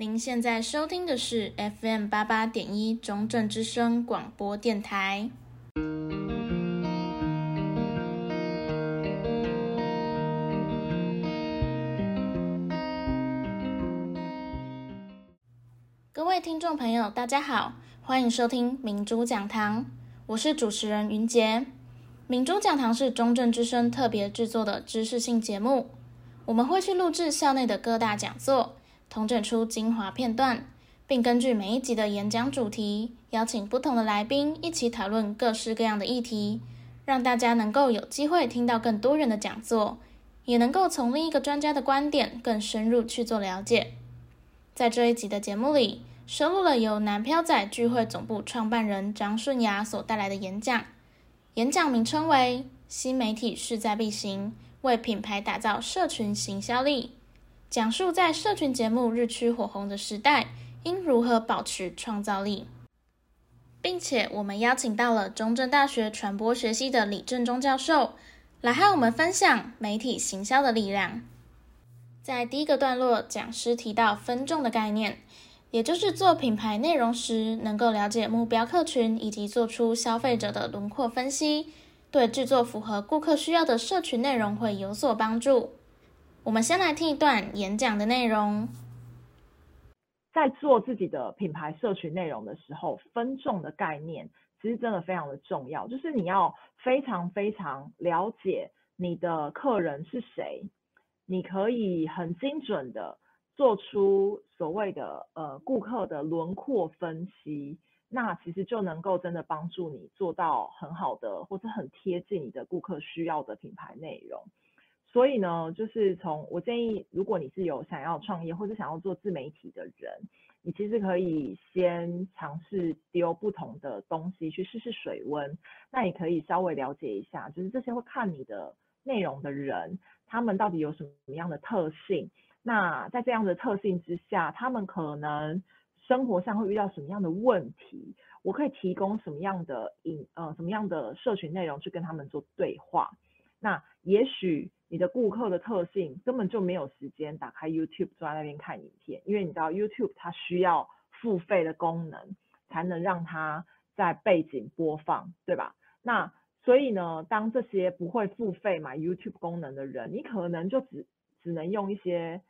您现在收听的是 FM 八八点一中正之声广播电台。各位听众朋友，大家好，欢迎收听明珠讲堂，我是主持人云杰。明珠讲堂是中正之声特别制作的知识性节目。我们会去录制校内的各大讲座，统整出精华片段，并根据每一集的演讲主题，邀请不同的来宾一起讨论各式各样的议题，让大家能够有机会听到更多元的讲座，也能够从另一个专家的观点更深入去做了解。在这一集的节目里，收录了由南漂仔聚会总部创办人张顺雅所带来的演讲，演讲名称为《新媒体势在必行》。为品牌打造社群行销力，讲述在社群节目日趋火红的时代，应如何保持创造力，并且我们邀请到了中正大学传播学系的李正中教授，来和我们分享媒体行销的力量。在第一个段落，讲师提到分众的概念，也就是做品牌内容时，能够了解目标客群以及做出消费者的轮廓分析。对制作符合顾客需要的社群内容会有所帮助。我们先来听一段演讲的内容。在做自己的品牌社群内容的时候，分众的概念其实真的非常的重要，就是你要非常非常了解你的客人是谁，你可以很精准的做出所谓的呃顾客的轮廓分析。那其实就能够真的帮助你做到很好的，或者很贴近你的顾客需要的品牌内容。所以呢，就是从我建议，如果你是有想要创业或者想要做自媒体的人，你其实可以先尝试丢不同的东西去试试水温。那你可以稍微了解一下，就是这些会看你的内容的人，他们到底有什么样的特性？那在这样的特性之下，他们可能。生活上会遇到什么样的问题？我可以提供什么样的影呃什么样的社群内容去跟他们做对话？那也许你的顾客的特性根本就没有时间打开 YouTube 坐在那边看影片，因为你知道 YouTube 它需要付费的功能才能让它在背景播放，对吧？那所以呢，当这些不会付费买 YouTube 功能的人，你可能就只只能用一些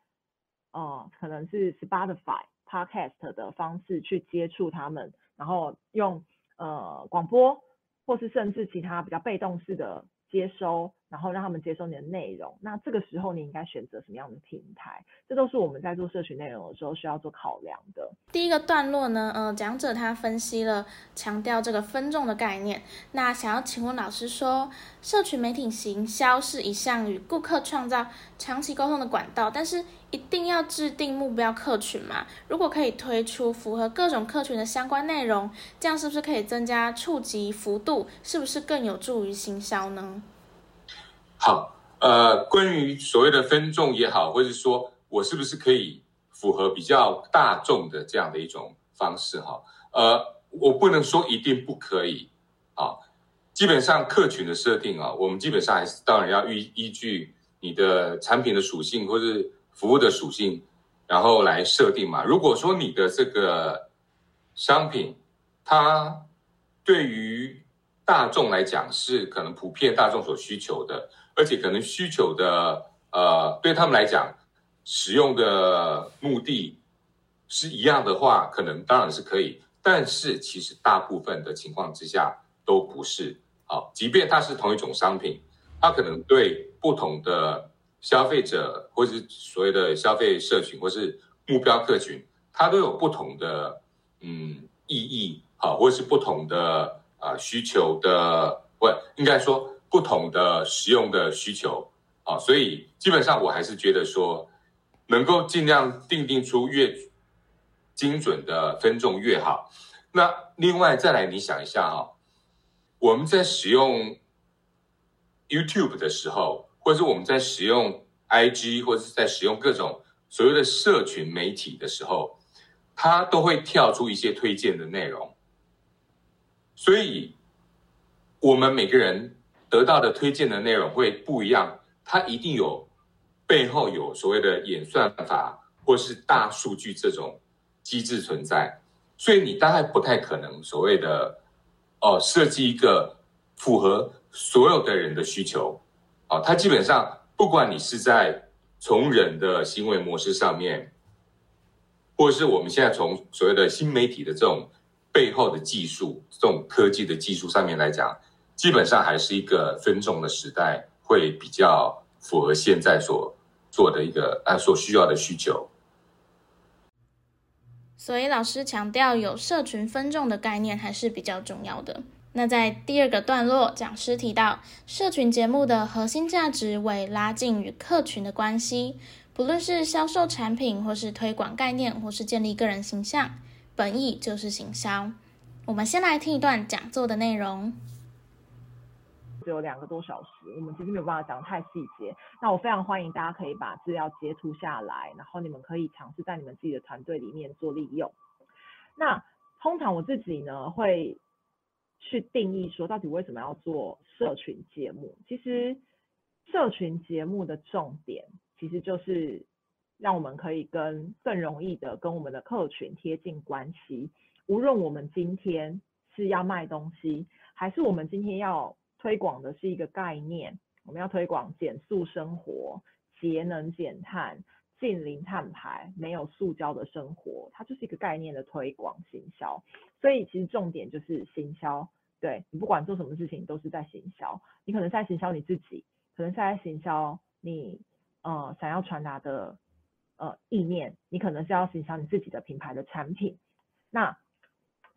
呃可能是 Spotify。Podcast 的方式去接触他们，然后用呃广播，或是甚至其他比较被动式的接收。然后让他们接受你的内容，那这个时候你应该选择什么样的平台？这都是我们在做社群内容的时候需要做考量的。第一个段落呢，呃，讲者他分析了，强调这个分众的概念。那想要请问老师说，社群媒体行销是一项与顾客创造长期沟通的管道，但是一定要制定目标客群吗？如果可以推出符合各种客群的相关内容，这样是不是可以增加触及幅度？是不是更有助于行销呢？好，呃，关于所谓的分众也好，或者说我是不是可以符合比较大众的这样的一种方式哈？呃，我不能说一定不可以啊。基本上客群的设定啊，我们基本上还是当然要依依据你的产品的属性或是服务的属性，然后来设定嘛。如果说你的这个商品它对于大众来讲是可能普遍大众所需求的。而且可能需求的，呃，对他们来讲，使用的目的是一样的话，可能当然是可以。但是其实大部分的情况之下都不是。好，即便它是同一种商品，它可能对不同的消费者，或是所谓的消费社群，或是目标客群，它都有不同的嗯意义，好，或是不同的啊、需求的，不应该说。不同的使用的需求啊，所以基本上我还是觉得说，能够尽量定定出越精准的分众越好。那另外再来，你想一下哈，我们在使用 YouTube 的时候，或者是我们在使用 IG，或者是在使用各种所谓的社群媒体的时候，它都会跳出一些推荐的内容，所以我们每个人。得到的推荐的内容会不一样，它一定有背后有所谓的演算法，或是大数据这种机制存在，所以你大概不太可能所谓的哦设计一个符合所有的人的需求、哦，它基本上不管你是在从人的行为模式上面，或者是我们现在从所谓的新媒体的这种背后的技术、这种科技的技术上面来讲，基本上还是一个分众的时代，会比较符合现在所做的一个啊所需要的需求。所以老师强调，有社群分众的概念还是比较重要的。那在第二个段落，讲师提到，社群节目的核心价值为拉近与客群的关系，不论是销售产品，或是推广概念，或是建立个人形象，本意就是行销。我们先来听一段讲座的内容。只有两个多小时，我们其实没有办法讲太细节。那我非常欢迎大家可以把资料截图下来，然后你们可以尝试在你们自己的团队里面做利用。那通常我自己呢会去定义说，到底为什么要做社群节目？其实社群节目的重点其实就是让我们可以跟更容易的跟我们的客群贴近关系。无论我们今天是要卖东西，还是我们今天要推广的是一个概念，我们要推广减塑生活、节能减碳、近零碳排、没有塑胶的生活，它就是一个概念的推广行销。所以其实重点就是行销，对，你不管做什么事情都是在行销。你可能在行销你自己，可能是在行销你呃想要传达的呃意念，你可能是要行销你自己的品牌的产品。那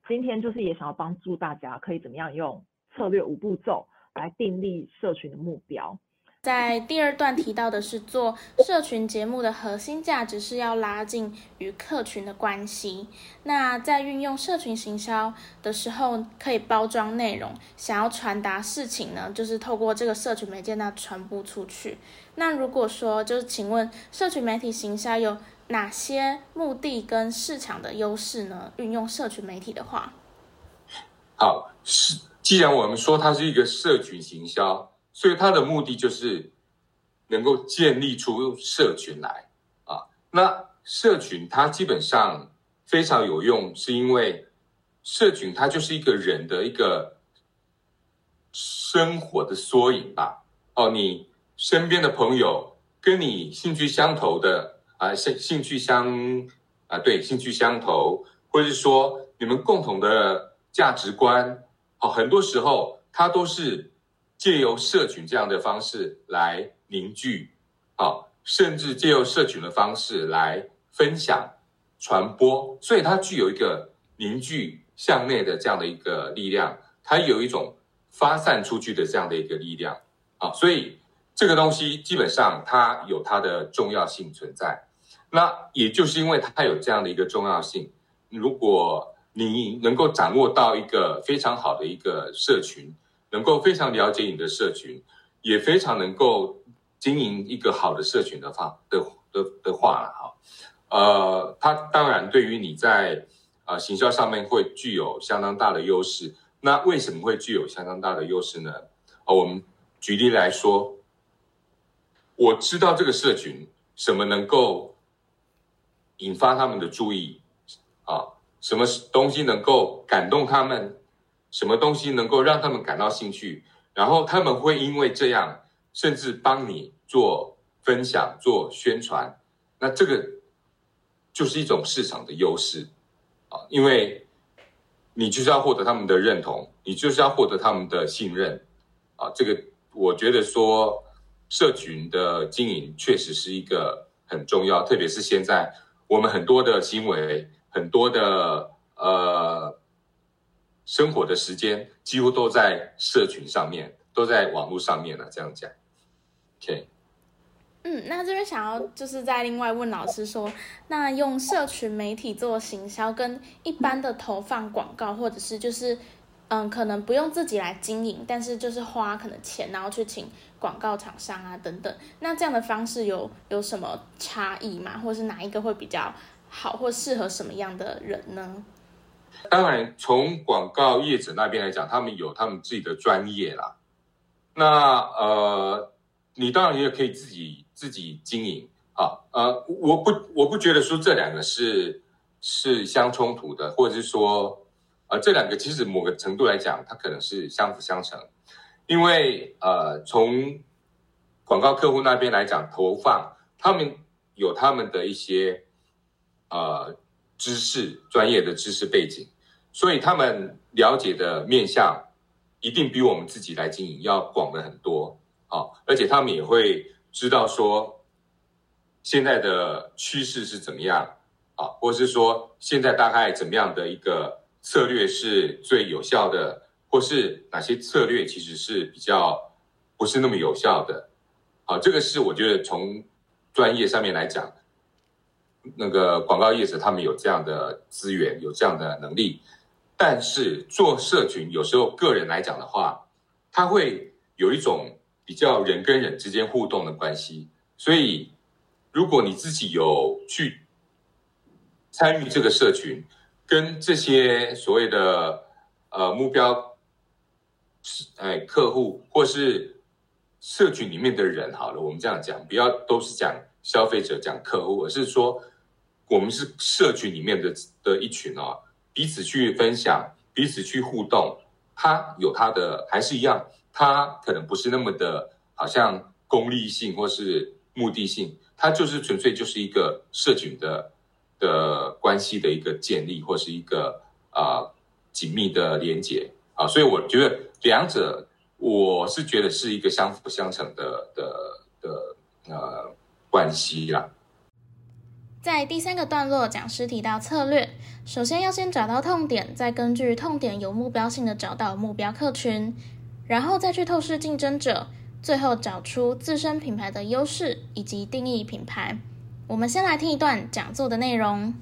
今天就是也想要帮助大家可以怎么样用策略五步骤来订立社群的目标。在第二段提到的是，做社群节目的核心价值是要拉近与客群的关系。那在运用社群行销的时候，可以包装内容，想要传达事情呢，就是透过这个社群媒介那传播出去。那如果说，就是请问社群媒体行销有哪些目的跟市场的优势呢？运用社群媒体的话，好是。既然我们说它是一个社群行销，所以它的目的就是能够建立出社群来啊。那社群它基本上非常有用，是因为社群它就是一个人的一个生活的缩影吧。哦，你身边的朋友跟你兴趣相投的啊，兴兴趣相啊，对，兴趣相投，或者是说你们共同的价值观。好，很多时候它都是借由社群这样的方式来凝聚，好，甚至借由社群的方式来分享、传播，所以它具有一个凝聚向内的这样的一个力量，它有一种发散出去的这样的一个力量，啊，所以这个东西基本上它有它的重要性存在。那也就是因为它有这样的一个重要性，如果你能够掌握到一个非常好的一个社群，能够非常了解你的社群，也非常能够经营一个好的社群的话的的的话了哈，呃，它当然对于你在、呃、行销上面会具有相当大的优势。那为什么会具有相当大的优势呢？啊、我们举例来说，我知道这个社群什么能够引发他们的注意。什么东西能够感动他们？什么东西能够让他们感到兴趣？然后他们会因为这样，甚至帮你做分享、做宣传。那这个就是一种市场的优势啊，因为你就是要获得他们的认同，你就是要获得他们的信任啊。这个我觉得说，社群的经营确实是一个很重要，特别是现在我们很多的行为。很多的呃，生活的时间几乎都在社群上面，都在网络上面了。这样讲，OK。嗯，那这边想要就是再另外问老师说，那用社群媒体做行销，跟一般的投放广告，或者是就是嗯，可能不用自己来经营，但是就是花可能钱，然后去请广告厂商啊等等，那这样的方式有有什么差异吗？或者是哪一个会比较？好，或适合什么样的人呢？当然，从广告业者那边来讲，他们有他们自己的专业啦。那呃，你当然也可以自己自己经营。好，呃，我不我不觉得说这两个是是相冲突的，或者是说，呃，这两个其实某个程度来讲，它可能是相辅相成，因为呃，从广告客户那边来讲，投放他们有他们的一些呃知识、专业的知识背景，所以他们了解的面向一定比我们自己来经营要广的很多啊，而且他们也会知道说。现在的趋势是怎么样啊？或是说现在大概怎么样的一个策略是最有效的，或是哪些策略其实是比较不是那么有效的？好，这个是我觉得从专业上面来讲，那个广告业者他们有这样的资源，有这样的能力，但是做社群有时候个人来讲的话，他会有一种比较人跟人之间互动的关系，所以。如果你自己有去参与这个社群，跟这些所谓的呃目标哎客户或是社群里面的人，好了，我们这样讲，不要都是讲消费者讲客户，而是说我们是社群里面的的一群哦，彼此去分享，彼此去互动，它有它的还是一样，它可能不是那么的，好像功利性或是目的性。它就是纯粹就是一个社群的的关系的一个建立，或是一个啊、紧密的连接啊，所以我觉得两者我是觉得是一个相辅相成的的的呃关系啦。在第三个段落，讲师提到策略，首先要先找到痛点，再根据痛点有目标性的找到目标客群，然后再去透视竞争者。最后找出自身品牌的优势以及定义品牌。我们先来听一段讲座的内容。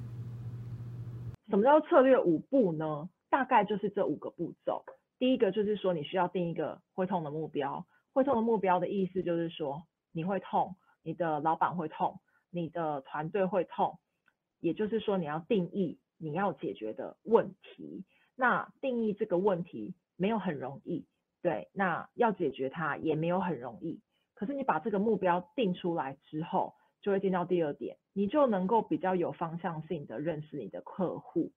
什么叫策略五步呢？大概就是这五个步骤。第一个就是说，你需要定一个会痛的目标。会痛的目标的意思就是说，你会痛，你的老板会痛，你的团队会痛。也就是说，你要定义你要解决的问题。那定义这个问题没有很容易。对，那要解决它也没有很容易。可是你把这个目标定出来之后，就会进到第二点，你就能够比较有方向性的认识你的客户。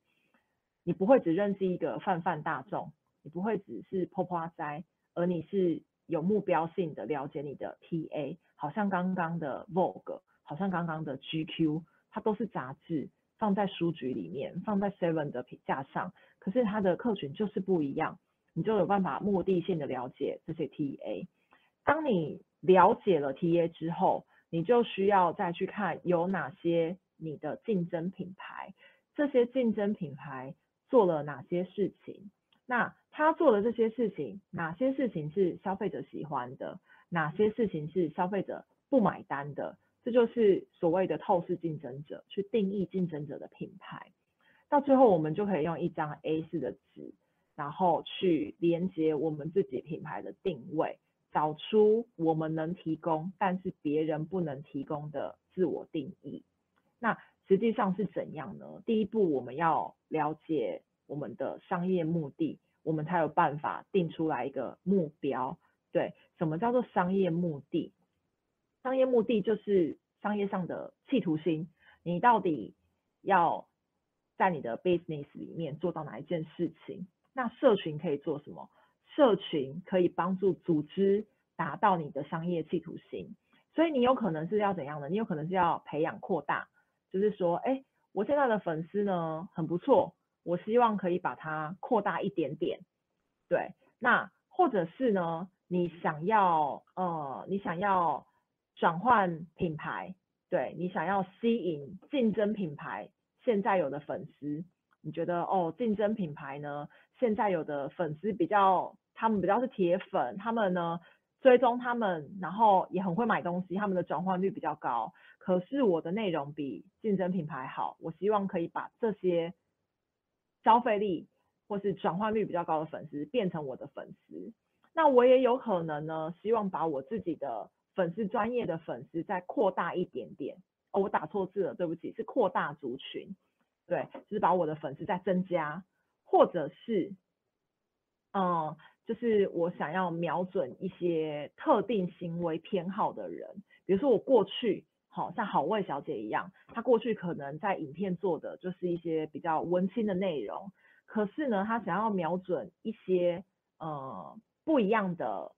你不会只认识一个泛泛大众，你不会只是泼泼栽，而你是有目标性的了解你的 TA。好像刚刚的 Vogue，好像刚刚的 GQ，它都是杂志，放在书局里面，放在 Seven 的架上，可是它的客群就是不一样。你就有办法目的性的了解这些 TA。当你了解了 TA 之后，你就需要再去看有哪些你的竞争品牌，这些竞争品牌做了哪些事情？那他做的这些事情，哪些事情是消费者喜欢的？哪些事情是消费者不买单的？这就是所谓的透视竞争者，去定义竞争者的品牌。到最后，我们就可以用一张 A4 的纸。然后去连接我们自己品牌的定位，找出我们能提供，但是别人不能提供的自我定义。那实际上是怎样呢？第一步，我们要了解我们的商业目的，我们才有办法定出来一个目标。对，什么叫做商业目的？商业目的就是商业上的企图心。你到底要在你的 business 里面做到哪一件事情？那社群可以做什么？社群可以帮助组织达到你的商业企图心，所以你有可能是要怎样的？你有可能是要培养扩大，就是说，哎，我现在的粉丝呢很不错，我希望可以把它扩大一点点。对，那或者是呢，你想要呃，你想要转换品牌，对，你想要吸引竞争品牌现在有的粉丝，你觉得哦，竞争品牌呢？现在有的粉丝比较，他们比较是铁粉，他们呢追踪他们，然后也很会买东西，他们的转换率比较高。可是我的内容比竞争品牌好，我希望可以把这些消费力或是转换率比较高的粉丝变成我的粉丝。那我也有可能呢，希望把我自己的粉丝专业的粉丝再扩大一点点。哦，我打错字了，对不起，是扩大族群。对，就是把我的粉丝再增加。或者是，嗯，就是我想要瞄准一些特定行为偏好的人，比如说我过去好像好味小姐一样，她过去可能在影片做的就是一些比较温馨的内容，可是呢，她想要瞄准一些呃不一样的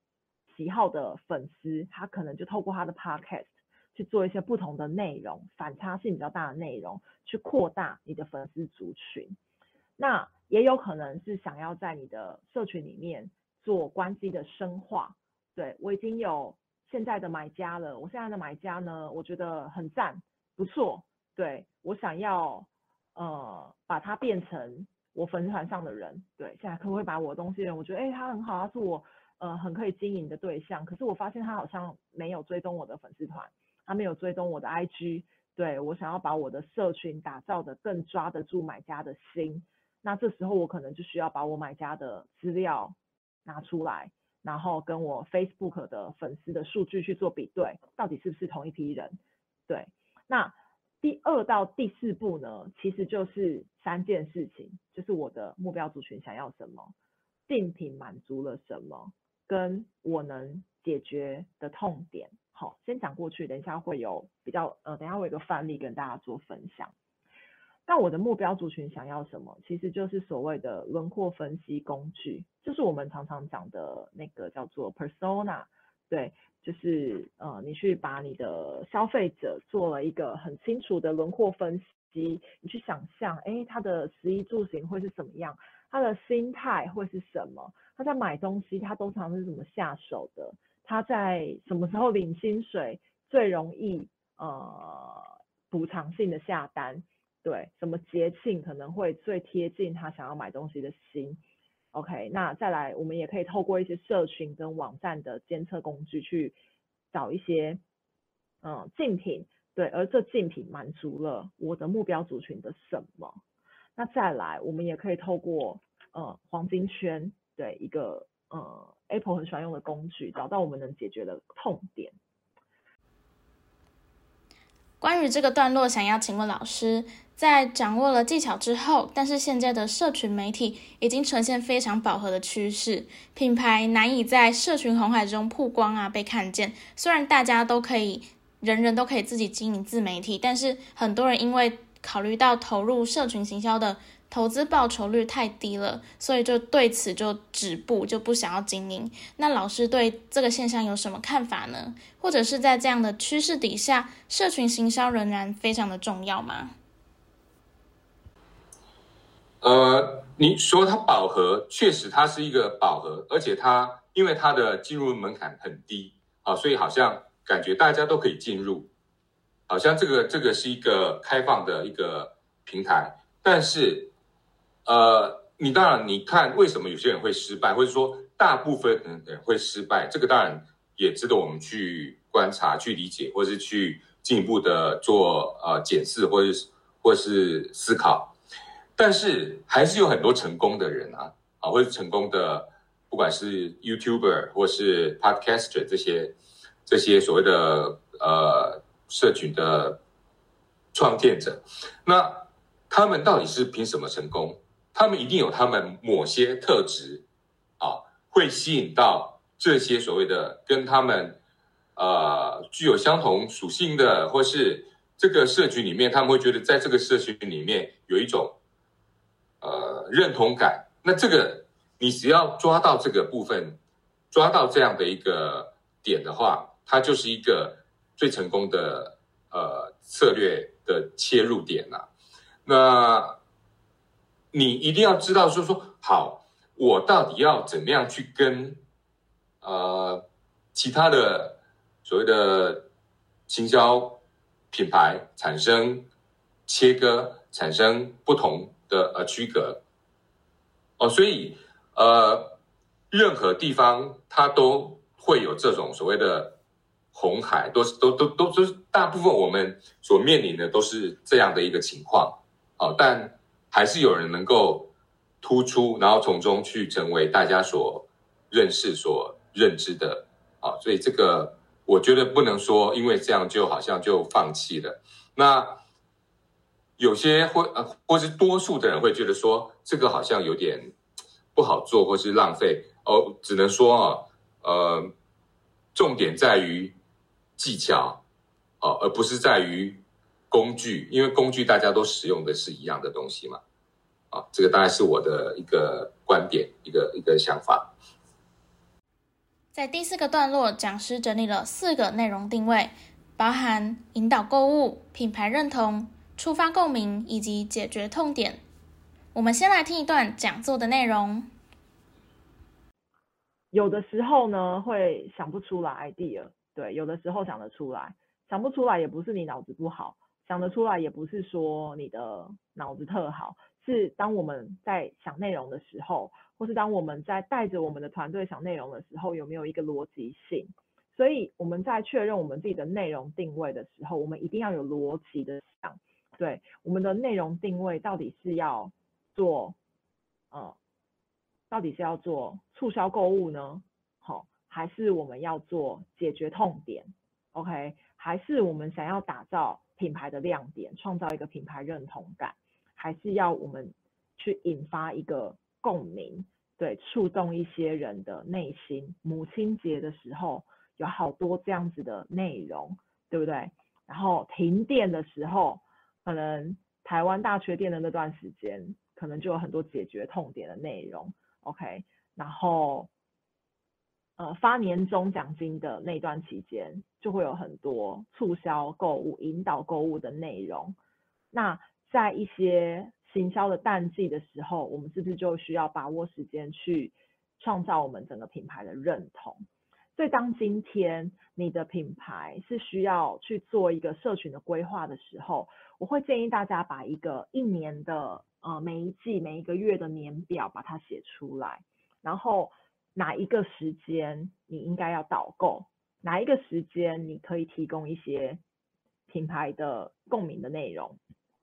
喜好的粉丝，他可能就透过他的 podcast 去做一些不同的内容，反差性比较大的内容，去扩大你的粉丝族群。那也有可能是想要在你的社群里面做关系的深化。对，我已经有。现在的买家了，我现在的买家呢，我觉得很赞，不错。对，我想要，呃，把它变成我粉丝团上的人。对，现在可不可以把我的东西，我觉得，哎，他很好，他是我，呃，很可以经营的对象。可是我发现他好像没有追踪我的粉丝团，他没有追踪我的 IG。对，我想要把我的社群打造得更抓得住买家的心。那这时候我可能就需要把我买家的资料拿出来。然后跟我 Facebook 的粉丝的数据去做比对，到底是不是同一批人？对，那第二到第四步呢，其实就是三件事情，就是我的目标族群想要什么，竞品满足了什么，跟我能解决的痛点。好，先讲过去，等一下会有比较，呃，等下我有个范例跟大家做分享。那我的目标族群想要什么？其实就是所谓的轮廓分析工具，就是我们常常讲的那个叫做 persona，对，就是呃，你去把你的消费者做了一个很清楚的轮廓分析，你去想象，诶，他的食衣住行会是什么样，他的心态会是什么，他在买东西他通常是怎么下手的，他在什么时候领薪水最容易呃补偿性的下单。对，什么节庆可能会最贴近他想要买东西的心？OK，那再来，我们也可以透过一些社群跟网站的监测工具去找一些嗯竞品，对，而这竞品满足了我的目标族群的什么？那再来，我们也可以透过呃黄金圈，对，一个呃 Apple 很喜欢用的工具，找到我们能解决的痛点。关于这个段落，想要请问老师，在掌握了技巧之后，但是现在的社群媒体已经呈现非常饱和的趋势，品牌难以在社群红海中曝光啊，被看见。虽然大家都可以，人人都可以自己经营自媒体，但是很多人因为考虑到投入社群行销的投资报酬率太低了，所以就对此就止步，就不想要经营。那老师对这个现象有什么看法呢？或者是在这样的趋势底下，社群行销仍然非常的重要吗？呃，你说它饱和，确实它是一个饱和，而且它因为它的进入门槛很低啊，所以好像感觉大家都可以进入，好像这个这个是一个开放的一个平台，但是。呃，你当然，你看为什么有些人会失败，或者说大部分人会失败，这个当然也值得我们去观察、去理解，或是去进一步的做呃检视，或是或是思考。但是还是有很多成功的人啊，啊，或者成功的，不管是 YouTuber 或是 Podcaster 这些这些所谓的呃社群的创建者，那他们到底是凭什么成功？他们一定有他们某些特质，啊，会吸引到这些所谓的跟他们，呃，具有相同属性的，或是这个社群里面，他们会觉得在这个社群里面有一种，呃，认同感。那这个你只要抓到这个部分，抓到这样的一个点的话，它就是一个最成功的呃策略的切入点呐、啊。那。你一定要知道就是说好，我到底要怎么样去跟呃其他的所谓的行销品牌产生切割，产生不同的呃区隔哦，所以呃任何地方它都会有这种所谓的红海，都是都都都都是大部分我们所面临的都是这样的一个情况哦，但。还是有人能够突出，然后从中去成为大家所认识、所认知的啊，所以这个我觉得不能说，因为这样就好像就放弃了。那有些或呃，或是多数的人会觉得说，这个好像有点不好做，或是浪费哦。只能说啊，呃，重点在于技巧哦，而不是在于工具，因为工具大家都使用的是一样的东西嘛。啊、哦，这个大概是我的一个观点，一个一个想法。在第四个段落，讲师整理了四个内容定位，包含引导购物、品牌认同、触发共鸣以及解决痛点。我们先来听一段讲座的内容。有的时候呢，会想不出来 idea，对，有的时候想得出来，想不出来也不是你脑子不好，想得出来也不是说你的脑子特好。是当我们在想内容的时候，或是当我们在带着我们的团队想内容的时候，有没有一个逻辑性？所以我们在确认我们自己的内容定位的时候，我们一定要有逻辑的想，对，我们的内容定位到底是要做，呃，到底是要做促销购物呢？还是我们要做解决痛点？OK，还是我们想要打造品牌的亮点，创造一个品牌认同感？还是要我们去引发一个共鸣，对，触动一些人的内心。母亲节的时候有好多这样子的内容，对不对？然后停电的时候，可能台湾大缺电的那段时间，可能就有很多解决痛点的内容。OK，然后呃发年终奖金的那段期间，就会有很多促销购物、引导购物的内容。那在一些行销的淡季的时候，我们是不是就需要把握时间去创造我们整个品牌的认同？所以，当今天你的品牌是需要去做一个社群的规划的时候，我会建议大家把一个一年的呃每一季每一个月的年表把它写出来，然后哪一个时间你应该要导购，哪一个时间你可以提供一些品牌的共鸣的内容。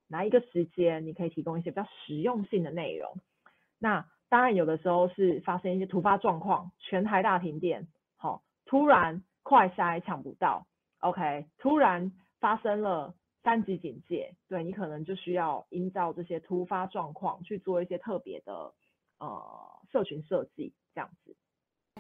哪一个时间你可以提供一些比较实用性的内容？那当然有的时候是发生一些突发状况，全台大停电，好、哦，突然快筛抢不到，OK，突然发生了三级警戒，对，你可能就需要营造这些突发状况去做一些特别的呃社群设计，这样子。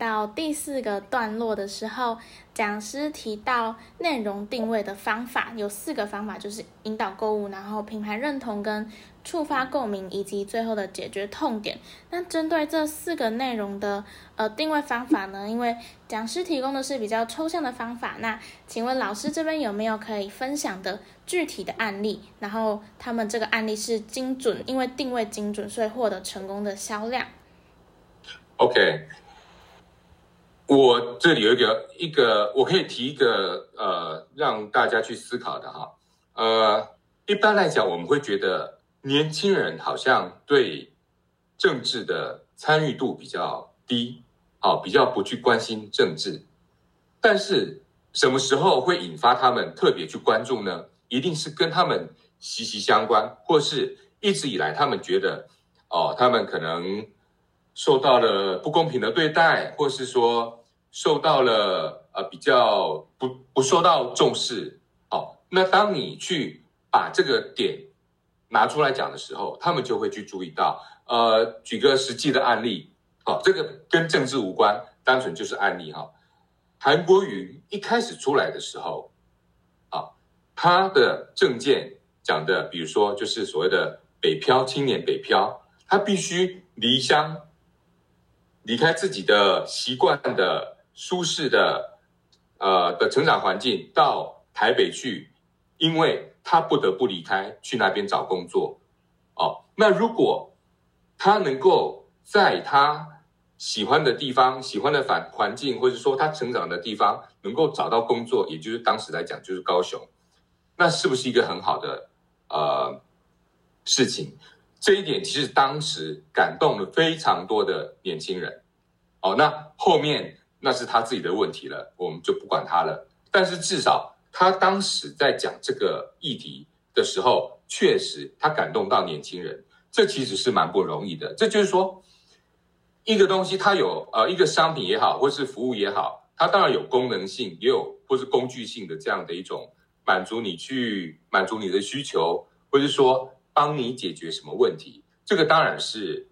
到第四个段落的时候，讲师提到内容定位的方法有四个方法，就是引导购物，然后品牌认同跟触发共鸣，以及最后的解决痛点。那针对这四个内容的呃定位方法呢，因为讲师提供的是比较抽象的方法，那请问老师这边有没有可以分享的具体的案例？然后他们这个案例是精准，因为定位精准，所以获得成功的销量。OK。我这里有一个一个，我可以提一个呃，让大家去思考的哈。呃，一般来讲，我们会觉得年轻人好像对政治的参与度比较低，哦，比较不去关心政治。但是什么时候会引发他们特别去关注呢？一定是跟他们息息相关，或是一直以来他们觉得哦，他们可能受到了不公平的对待，或是说。受到了呃比较不不受到重视，哦，那当你去把这个点拿出来讲的时候，他们就会去注意到，呃，举个实际的案例，好，哦，这个跟政治无关，单纯就是案例哈，哦。韩国瑜一开始出来的时候，啊，他的政见讲的，比如说就是所谓的北漂青年北漂，他必须离乡，离开自己的习惯的。舒适的，呃的成长环境到台北去，因为他不得不离开去那边找工作，哦，那如果他能够在他喜欢的地方、喜欢的环环境，或者说他成长的地方能够找到工作，也就是当时来讲就是高雄，那是不是一个很好的呃事情？这一点其实当时感动了非常多的年轻人，哦，那后面。那是他自己的问题了，我们就不管他了。但是至少他当时在讲这个议题的时候，确实他感动到年轻人，这其实是蛮不容易的。这就是说，一个东西它有呃一个商品也好，或是服务也好，它当然有功能性，也有或是工具性的这样的一种满足你去满足你的需求，或是说帮你解决什么问题，这个当然是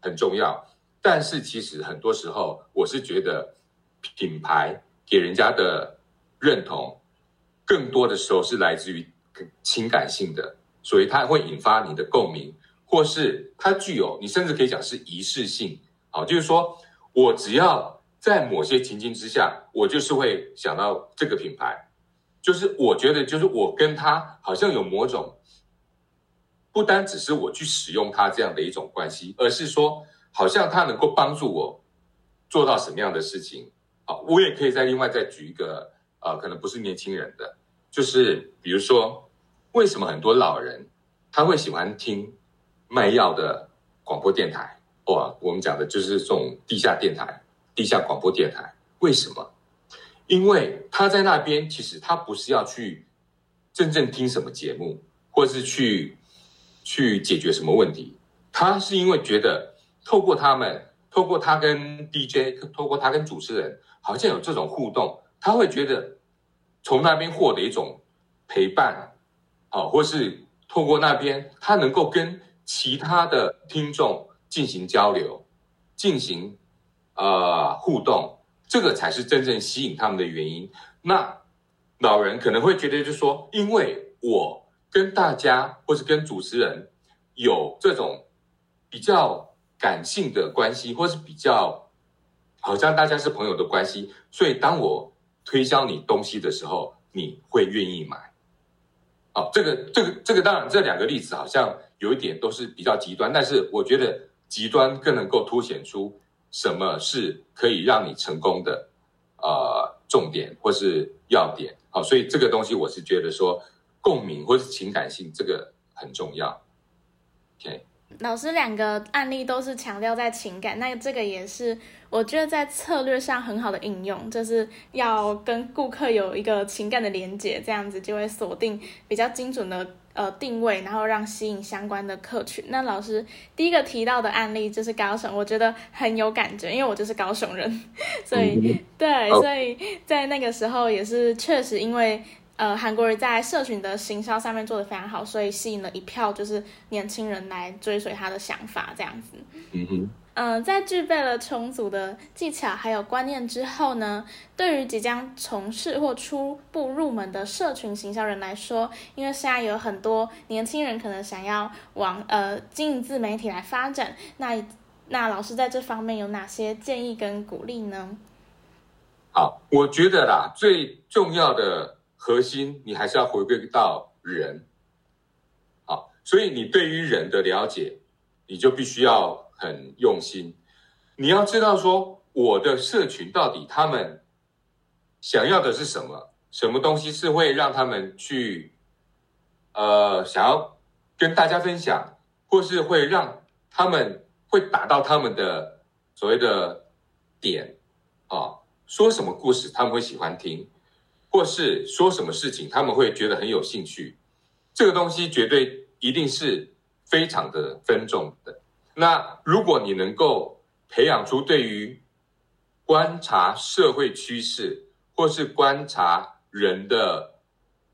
很重要。但是其实很多时候，我是觉得。品牌给人家的认同，更多的时候是来自于情感性的，所以它会引发你的共鸣，或是它具有你甚至可以讲是仪式性。好，就是说我只要在某些情境之下，我就是会想到这个品牌，就是我觉得就是我跟它好像有某种，不单只是我去使用它这样的一种关系，而是说好像它能够帮助我做到什么样的事情。好，我也可以再另外再举一个，呃，可能不是年轻人的，就是比如说为什么很多老人他会喜欢听卖药的广播电台？哇，我们讲的就是这种地下电台、地下广播电台。为什么？因为他在那边，其实他不是要去真正听什么节目，或是去去解决什么问题。他是因为觉得透过他们，透过他跟 DJ，透过他跟主持人，好像有这种互动，他会觉得从那边获得一种陪伴，好，或是透过那边，他能够跟其他的听众。进行交流，进行呃互动，这个才是真正吸引他们的原因。那老人可能会觉得，就说，因为我跟大家或是跟主持人有这种比较感性的关系，或是比较好像大家是朋友的关系，所以当我推销你东西的时候，你会愿意买。哦，这个这个这个当然，这两个例子好像有一点都是比较极端，但是我觉得。极端更能够凸显出什么是可以让你成功的，呃，重点或是要点。好，所以这个东西我是觉得说共鸣或是情感性这个很重要。OK，老师两个案例都是强调在情感，那这个也是我觉得在策略上很好的应用，就是要跟顾客有一个情感的连接，这样子就会锁定比较精准的。呃，定位，然后让吸引相关的客群。那老师第一个提到的案例就是高雄，我觉得很有感觉，因为我就是高雄人，所以对，所以在那个时候也是确实因为呃韩国人在社群的行销上面做的非常好，所以吸引了一票就是年轻人来追随他的想法这样子。嗯哼。嗯、呃，在具备了充足的技巧还有观念之后呢，对于即将从事或初步入门的社群行销人来说，因为现在有很多年轻人可能想要往呃经营自媒体来发展，那那老师在这方面有哪些建议跟鼓励呢？好，我觉得啦，最重要的核心，你还是要回归到人。好，所以你对于人的了解，你就必须要。很用心，你要知道说，我的社群到底他们想要的是什么？什么东西是会让他们去，呃，想要跟大家分享，或是会让他们会打到他们的所谓的点啊？说什么故事他们会喜欢听，或是说什么事情他们会觉得很有兴趣？这个东西绝对一定是非常的分众的。那如果你能够培养出对于观察社会趋势，或是观察人的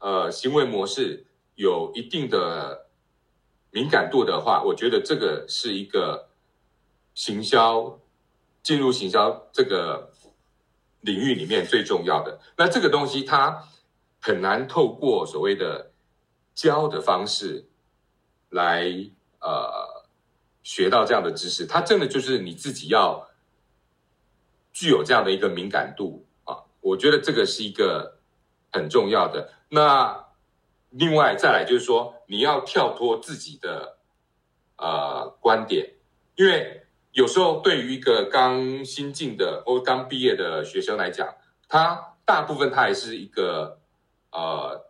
呃行为模式有一定的敏感度的话，我觉得这个是一个行销进入行销这个领域里面最重要的。那这个东西它很难透过所谓的教的方式来呃。学到这样的知识，它真的就是你自己要具有这样的一个敏感度啊！我觉得这个是一个很重要的。那另外再来就是说，你要跳脱自己的呃观点，因为有时候对于一个刚新进的或刚毕业的学生来讲，他大部分他还是一个呃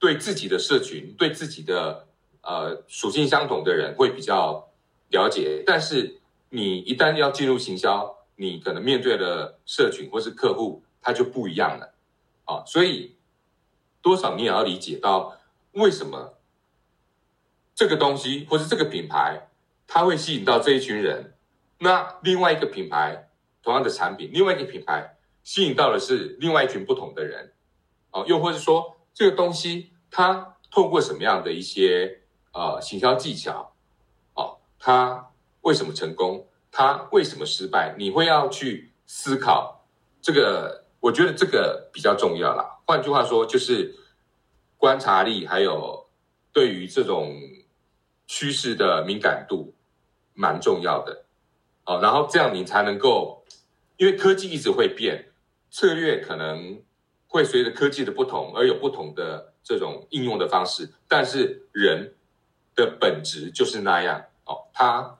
对自己的社群、对自己的呃属性相同的人会比较。了解，但是你一旦要进入行销，你可能面对的社群或是客户，他就不一样了啊。所以多少你也要理解到，为什么这个东西或是这个品牌，它会吸引到这一群人。那另外一个品牌，同样的产品，另外一个品牌吸引到的是另外一群不同的人哦。又或者说，这个东西它透过什么样的一些呃行销技巧？他为什么成功？他为什么失败？你会要去思考这个，我觉得这个比较重要啦。换句话说，就是观察力还有对于这种趋势的敏感度蛮重要的。哦，然后这样你才能够，因为科技一直会变，策略可能会随着科技的不同而有不同的这种应用的方式，但是人的本质就是那样哦，他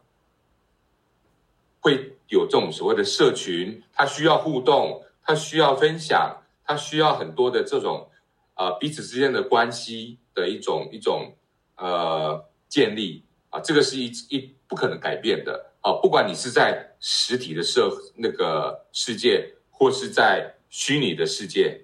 会有这种所谓的社群，他需要互动，他需要分享，他需要很多的这种呃彼此之间的关系的一种一种呃建立啊，这个是一一不可能改变的。哦，不管你是在实体的社那个世界，或是在虚拟的世界，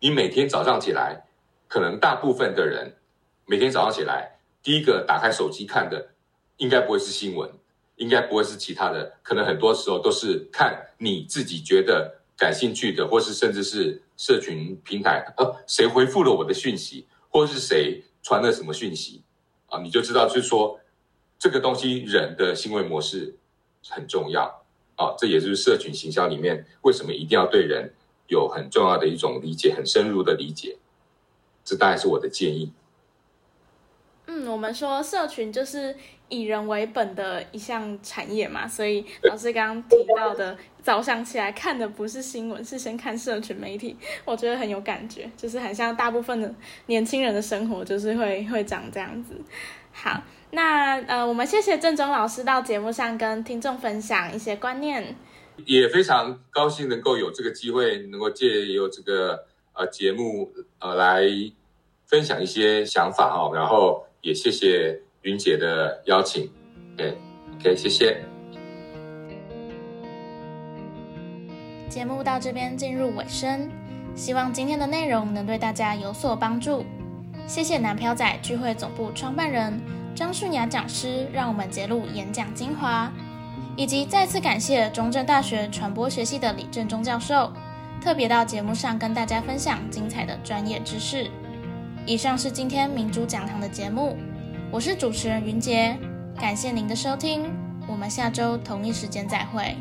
你每天早上起来，可能大部分的人每天早上起来，第一个打开手机看的，应该不会是新闻，应该不会是其他的，可能很多时候都是看你自己觉得感兴趣的，或是甚至是社群平台，呃，谁回复了我的讯息，或是谁传了什么讯息，啊，你就知道，就是说。这个东西，人的行为模式很重要啊，这也就是社群行销里面为什么一定要对人有很重要的一种理解，很深入的理解。这当然是我的建议。嗯，我们说社群就是以人为本的一项产业嘛，所以老师刚刚提到的早上起来看的不是新闻，是先看社群媒体，我觉得很有感觉，就是很像大部分的年轻人的生活，就是会会长这样子。好。那呃，我们谢谢郑中老师到节目上跟听众分享一些观念，也非常高兴能够有这个机会，能够借由这个呃节目呃来分享一些想法哦，然后也谢谢云姐的邀请，OK OK，谢谢。节目到这边进入尾声，希望今天的内容能对大家有所帮助。谢谢南漂仔聚会总部创办人。张顺雅讲师让我们揭露演讲精华，以及再次感谢中正大学传播学系的李正中教授，特别到节目上跟大家分享精彩的专业知识。以上是今天明珠讲堂的节目，我是主持人云杰，感谢您的收听，我们下周同一时间再会。